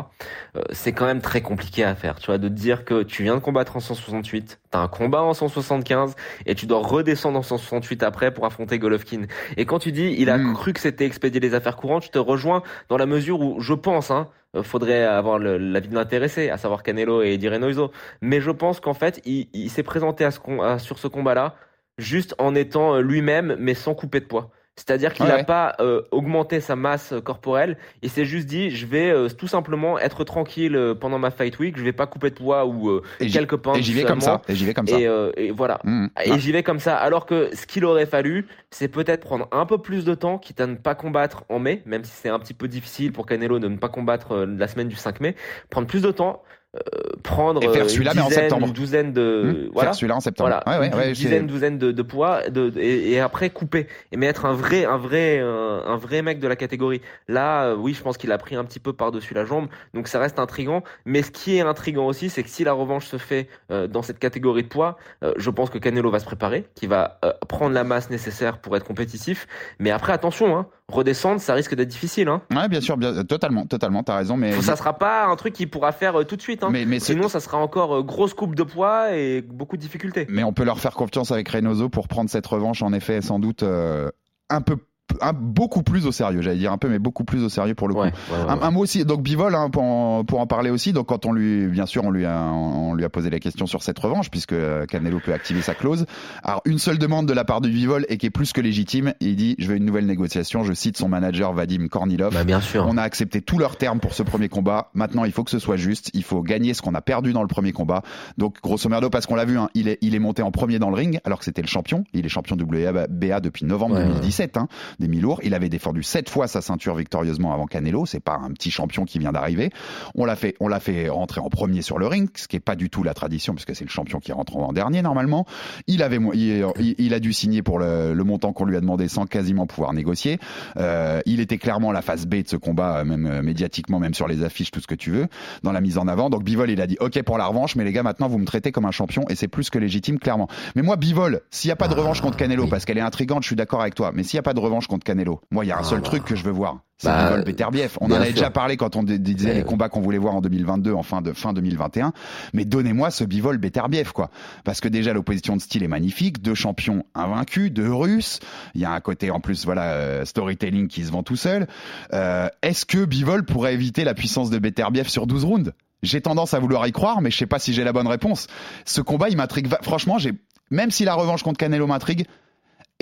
Euh, c'est quand même très compliqué à faire. Tu vois, de te dire que tu viens de combattre en 168, t'as un combat en 175 et tu dois redescendre en 168 après pour affronter Golovkin. Et quand tu dis, il a Mm. cru que c'était expédier les affaires courantes, je te rejoins dans la mesure où je pense, hein, faudrait avoir l'avis de l'intéressé, à savoir Canelo et Eddie Reynoso. Mais je pense qu'en fait, il, s'est présenté à ce sur ce combat-là juste en étant euh, lui-même, mais sans couper de poids. C'est-à-dire qu'il n'a Ouais. pas euh, augmenté sa masse euh, corporelle. Il s'est juste dit, je vais euh, tout simplement être tranquille euh, pendant ma fight week. Je vais pas couper de poids ou euh, quelques points. Et j'y vais comme ça. Et j'y vais comme ça. Et, euh, et voilà. Mm. Et j'y vais comme ça. Alors que ce qu'il aurait fallu, c'est peut-être prendre un peu plus de temps, quitte à ne pas combattre en mai, même si c'est un petit peu difficile pour Canelo de ne pas combattre la semaine du 5 mai. Prendre plus de temps, euh, prendre Et faire euh, celui-là, une mais en septembre. une douzaine de, Mm. voilà. Faire celui-là en septembre. Voilà, Ouais, ouais, une dizaine, douzaine de, de poids, de, et, et après couper et mettre un vrai, un vrai, un, un vrai mec de la catégorie. Là, euh, oui, je pense qu'il a pris un petit peu par-dessus la jambe, donc ça reste intrigant. Mais ce qui est intrigant aussi, c'est que si la revanche se fait euh, dans cette catégorie de poids, euh, je pense que Canelo va se préparer, qu'il va euh, prendre la masse nécessaire pour être compétitif. Mais après, attention, hein, redescendre, ça risque d'être difficile. Hein. Ouais, bien sûr, bien, totalement, totalement. T'as raison, mais. Ça sera pas un truc qu'il pourra faire euh, tout de suite. Hein. Mais, mais ce- Sinon, ça sera encore euh, grosse coupe de poids et beaucoup de difficultés. Mais on peut leur faire confiance avec Reynoso pour prendre cette revanche, en effet, sans doute euh, un peu. Un, beaucoup plus au sérieux, j'allais dire un peu, mais beaucoup plus au sérieux pour le coup. Ouais, ouais, ouais, Un, mot aussi, donc Bivol, hein, pour, en, pour en parler aussi. Donc quand on lui, bien sûr, on lui a, on lui a posé la question sur cette revanche, puisque euh, Canelo peut activer sa clause. Alors une seule demande de la part du Bivol et qui est plus que légitime. Il dit, je veux une nouvelle négociation. Je cite son manager Vadim Kornilov. Bah, bien sûr. On a accepté tous leurs termes pour ce premier combat. Maintenant, il faut que ce soit juste. Il faut gagner ce qu'on a perdu dans le premier combat. Donc, grosso merdo, parce qu'on l'a vu, hein, il, est, il est monté en premier dans le ring, alors que c'était le champion. Il est champion WBA depuis novembre Ouais, 2017, hein, des mi-lourds. Il avait défendu sept fois sa ceinture victorieusement avant Canelo. C'est pas un petit champion qui vient d'arriver. On l'a fait, on l'a fait rentrer en premier sur le ring, ce qui est pas du tout la tradition, puisque c'est le champion qui rentre en dernier normalement. Il avait, il, a dû signer pour le, le montant qu'on lui a demandé sans quasiment pouvoir négocier. Euh, il était clairement la phase B de ce combat, euh, même euh, médiatiquement, même sur les affiches, tout ce que tu veux, dans la mise en avant. Donc Bivol, il a dit OK pour la revanche, mais les gars, maintenant vous me traitez comme un champion et c'est plus que légitime, clairement. Mais moi, Bivol, s'il n'y a pas de revanche contre Canelo, parce qu'elle est intrigante, je suis d'accord avec toi, mais s'il n'y a pas de revanche contre Canelo, moi, il y a un seul bah. truc que je veux voir. C'est Bah, Bivol Beterbiev. On en avait sûr. déjà parlé quand on disait Mais- les combats qu'on voulait voir en 2022, en fin de fin 2021. Mais donnez-moi ce Bivol Beterbiev, quoi. Parce que déjà l'opposition de style est magnifique, deux champions invaincus, deux Russes. Il y a un côté en plus, voilà, euh, storytelling qui se vend tout seul. Euh, Est-ce que Bivol pourrait éviter la puissance de Beterbiev sur 12 rounds? J'ai tendance à vouloir y croire, mais je sais pas si j'ai la bonne réponse. Ce combat, il m'intrigue. Franchement, j'ai même si la revanche contre Canelo m'intrigue,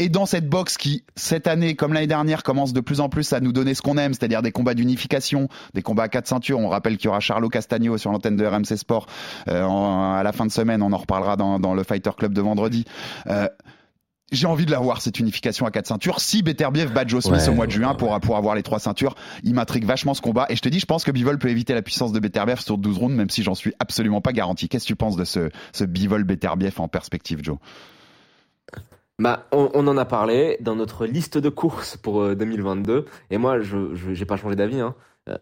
et dans cette boxe qui, cette année, comme l'année dernière, commence de plus en plus à nous donner ce qu'on aime, c'est-à-dire des combats d'unification, des combats à quatre ceintures. On rappelle qu'il y aura Charlo Castagno sur l'antenne de RMC Sport euh, en- à la fin de semaine. On en reparlera dans, dans le Fighter Club de vendredi. Euh, j'ai envie de la voir cette unification à quatre ceintures. Si Beterbiev bat Joe Smith Ouais, au mois de ouais, juin ouais. pour, pour avoir les trois ceintures, il m'intrigue vachement ce combat. Et je te dis, je pense que Bivol peut éviter la puissance de Beterbiev sur 12 rounds, même si j'en suis absolument pas garanti. Qu'est-ce que tu penses de ce, ce Bivol Beterbiev en perspective, Joe? Bah, on, on en a parlé dans notre liste de courses pour euh, 2022. Et moi, je j'ai pas changé d'avis. Hein. Euh,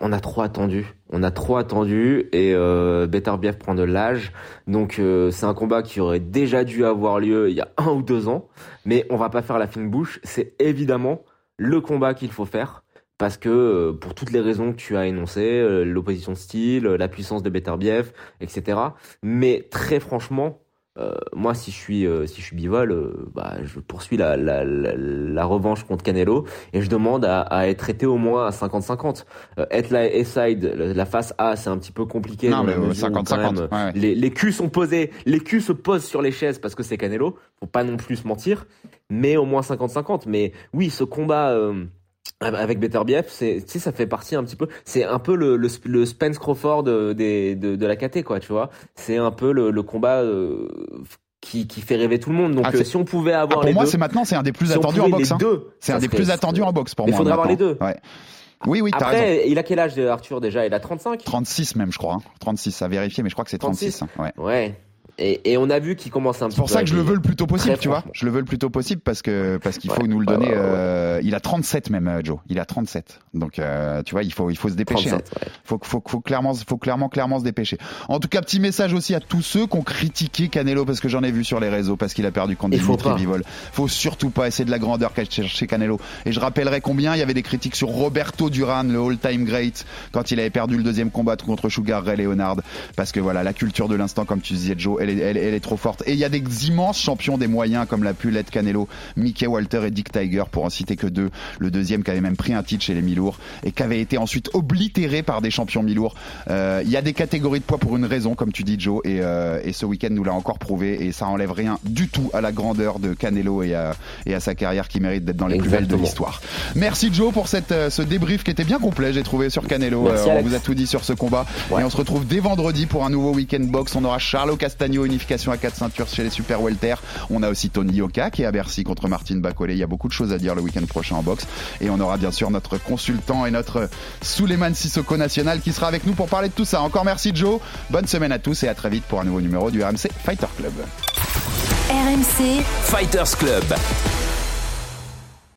on a trop attendu. On a trop attendu. Et euh, Beterbiev prend de l'âge. Donc, euh, c'est un combat qui aurait déjà dû avoir lieu il y a un ou deux ans. Mais on va pas faire la fine bouche. C'est évidemment le combat qu'il faut faire. Parce que, euh, pour toutes les raisons que tu as énoncées, euh, l'opposition de style, euh, la puissance de Beterbiev, etc. Mais très franchement, euh, moi, si je suis, euh, si je suis Bivol, euh, bah, je poursuis la, la, la, la revanche contre Canelo et je demande à, à être traité au moins à 50-50. Euh, être la A-side, la, face A, c'est un petit peu compliqué. Non, mais la euh, mesure où, 50-50, quand même, ouais, ouais. Les, les culs sont posés, les culs se posent sur les chaises parce que c'est Canelo. Faut pas non plus se mentir, mais au moins 50-50. Mais oui, ce combat. Avec Beterbiev, c'est, tu sais, ça fait partie un petit peu, c'est un peu le, le, le Spence Crawford euh, des, de, de la KT, quoi, tu vois. C'est un peu le, le combat euh, qui, qui fait rêver tout le monde. Donc, Ah, euh, si on pouvait avoir Ah, pour les moi, deux, c'est maintenant, c'est un des plus si attendus en boxe. hein. deux, C'est un des plus attendus en boxe pour Mais moi. faudrait avoir les deux. Ouais. Oui, oui, raison. Après, il a quel âge Arthur déjà? Il a 35 36 même, je crois. hein. 36, à vérifier, mais je crois que c'est 36. 36. hein. Ouais. Ouais. Et, et on a vu qu'il commence un petit C'est pour peu ça que je le veux le plus tôt possible, tu vois. Je le veux le plus tôt possible parce que parce qu'il faut nous le donner. Ouais, ouais, ouais. euh, il a 37 même, euh, Joe. Il a 37. Donc euh, tu vois, il faut il faut se dépêcher. 37, hein. ouais. Faut faut faut clairement faut clairement clairement se dépêcher. En tout cas, petit message aussi à tous ceux qui ont critiqué Canelo parce que j'en ai vu sur les réseaux parce qu'il a perdu contre Dimitri. Bivol. Faut surtout pas essayer de la grandeur qu'a cherché Canelo. Et je rappellerai combien il y avait des critiques sur Roberto Duran, le all-time great, quand il avait perdu le deuxième combat contre Sugar Ray Leonard. Parce que voilà, la culture de l'instant, comme tu disais, Joe, elle est, elle, elle est trop forte. Et il y a des immenses champions des moyens comme l'a pu l'être Canelo, Mickey Walter et Dick Tiger, pour en citer que deux. Le deuxième qui avait même pris un titre chez les mi-lourds et qui avait été ensuite oblitéré par des champions mi-lourds. Euh, Il y a des catégories de poids pour une raison, comme tu dis, Joe, et, euh, et ce week-end nous l'a encore prouvé. Et ça enlève rien du tout à la grandeur de Canelo et à, et à sa carrière qui mérite d'être dans les plus belles de l'histoire. Merci Joe pour cette, euh, ce débrief qui était bien complet, j'ai trouvé sur Canelo. Merci, Euh, on vous a tout dit sur ce combat. Ouais. Et on se retrouve dès vendredi pour un nouveau week-end box. On aura Charlo Unification à 4 ceintures chez les Super Welter. On a aussi Tony Yoka qui est à Bercy contre Martine Bacolé. Il y a beaucoup de choses à dire le week-end prochain en boxe. Et on aura bien sûr notre consultant et notre Souleymane Sissoko national qui sera avec nous pour parler de tout ça. Encore merci Joe. Bonne semaine à tous et à très vite pour un nouveau numéro du RMC Fighter Club. RMC, Fighters Club.